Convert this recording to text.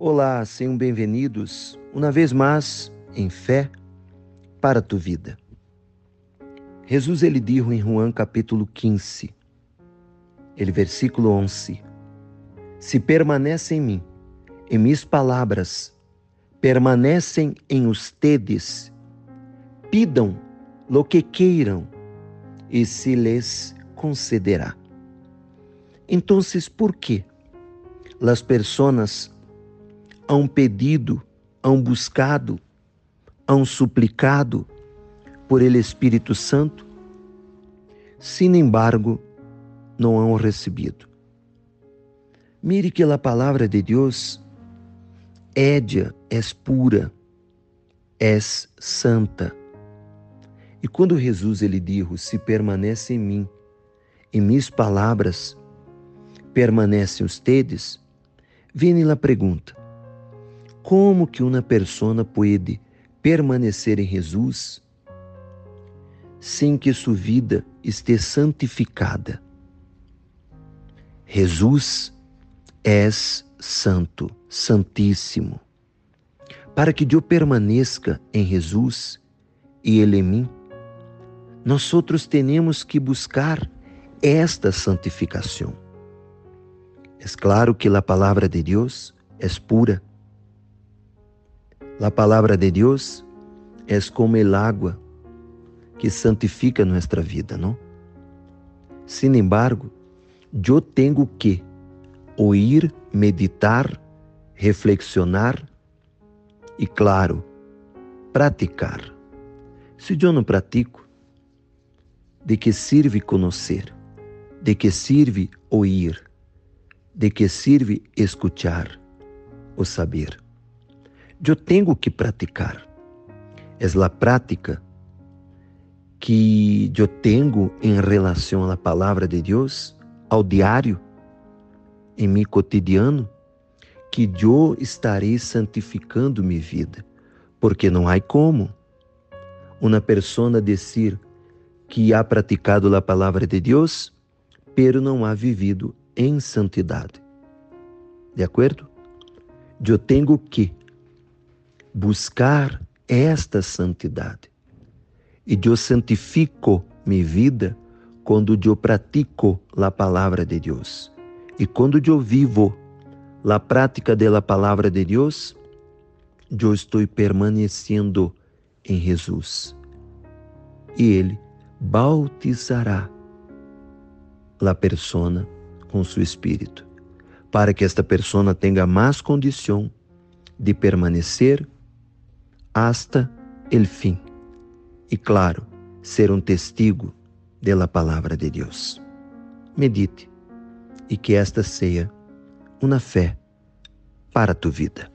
Olá, sejam bem-vindos uma vez mais em fé para a tua vida. Jesus ele dijo em Juan capítulo 15, ele versículo 11: Se permanece em mim, e minhas palavras permanecem em ustedes, pidam lo que queiram e se lhes concederá. Então, por que as pessoas han pedido, han buscado, han suplicado por ele Espírito Santo, sin embargo, não han recebido. Mire que a palavra de Deus édia, é pura, é santa. E quando Jesus ele disse: "Se permanece em mim e minhas palavras permanecem ustedes", vem a pergunta: como que uma pessoa pode permanecer em Jesus sem que sua vida esteja santificada? Jesus é santo, santíssimo. Para que eu permaneça em Jesus e Ele em mim, nós outros temos que buscar esta santificação. É claro que a palavra de Deus é pura, La palavra de Deus é como el agua que santifica nossa vida, não? Sin embargo, eu tenho que ouvir, meditar, reflexionar e, claro, praticar. Se eu não pratico, de que serve conhecer? De que serve ouvir? De que serve escuchar ou saber? Eu tenho que praticar. É a prática que eu tenho em relação à palavra de Deus, ao diário, em meu cotidiano, que eu estarei santificando minha vida, porque não há como uma pessoa dizer que ha praticado a palavra de Deus, pero não ha vivido em santidade. De acordo? Eu tenho que buscar esta santidade. E eu santifico minha vida quando eu pratico a palavra de Deus. E quando eu vivo a prática da palavra de Deus, eu estou permanecendo em Jesus. E Ele bautizará a persona com seu Espírito, para que esta persona tenha mais condição de permanecer hasta el fim. E claro, ser um testigo da palavra de Deus. Medite e que esta seja uma fé para tu vida.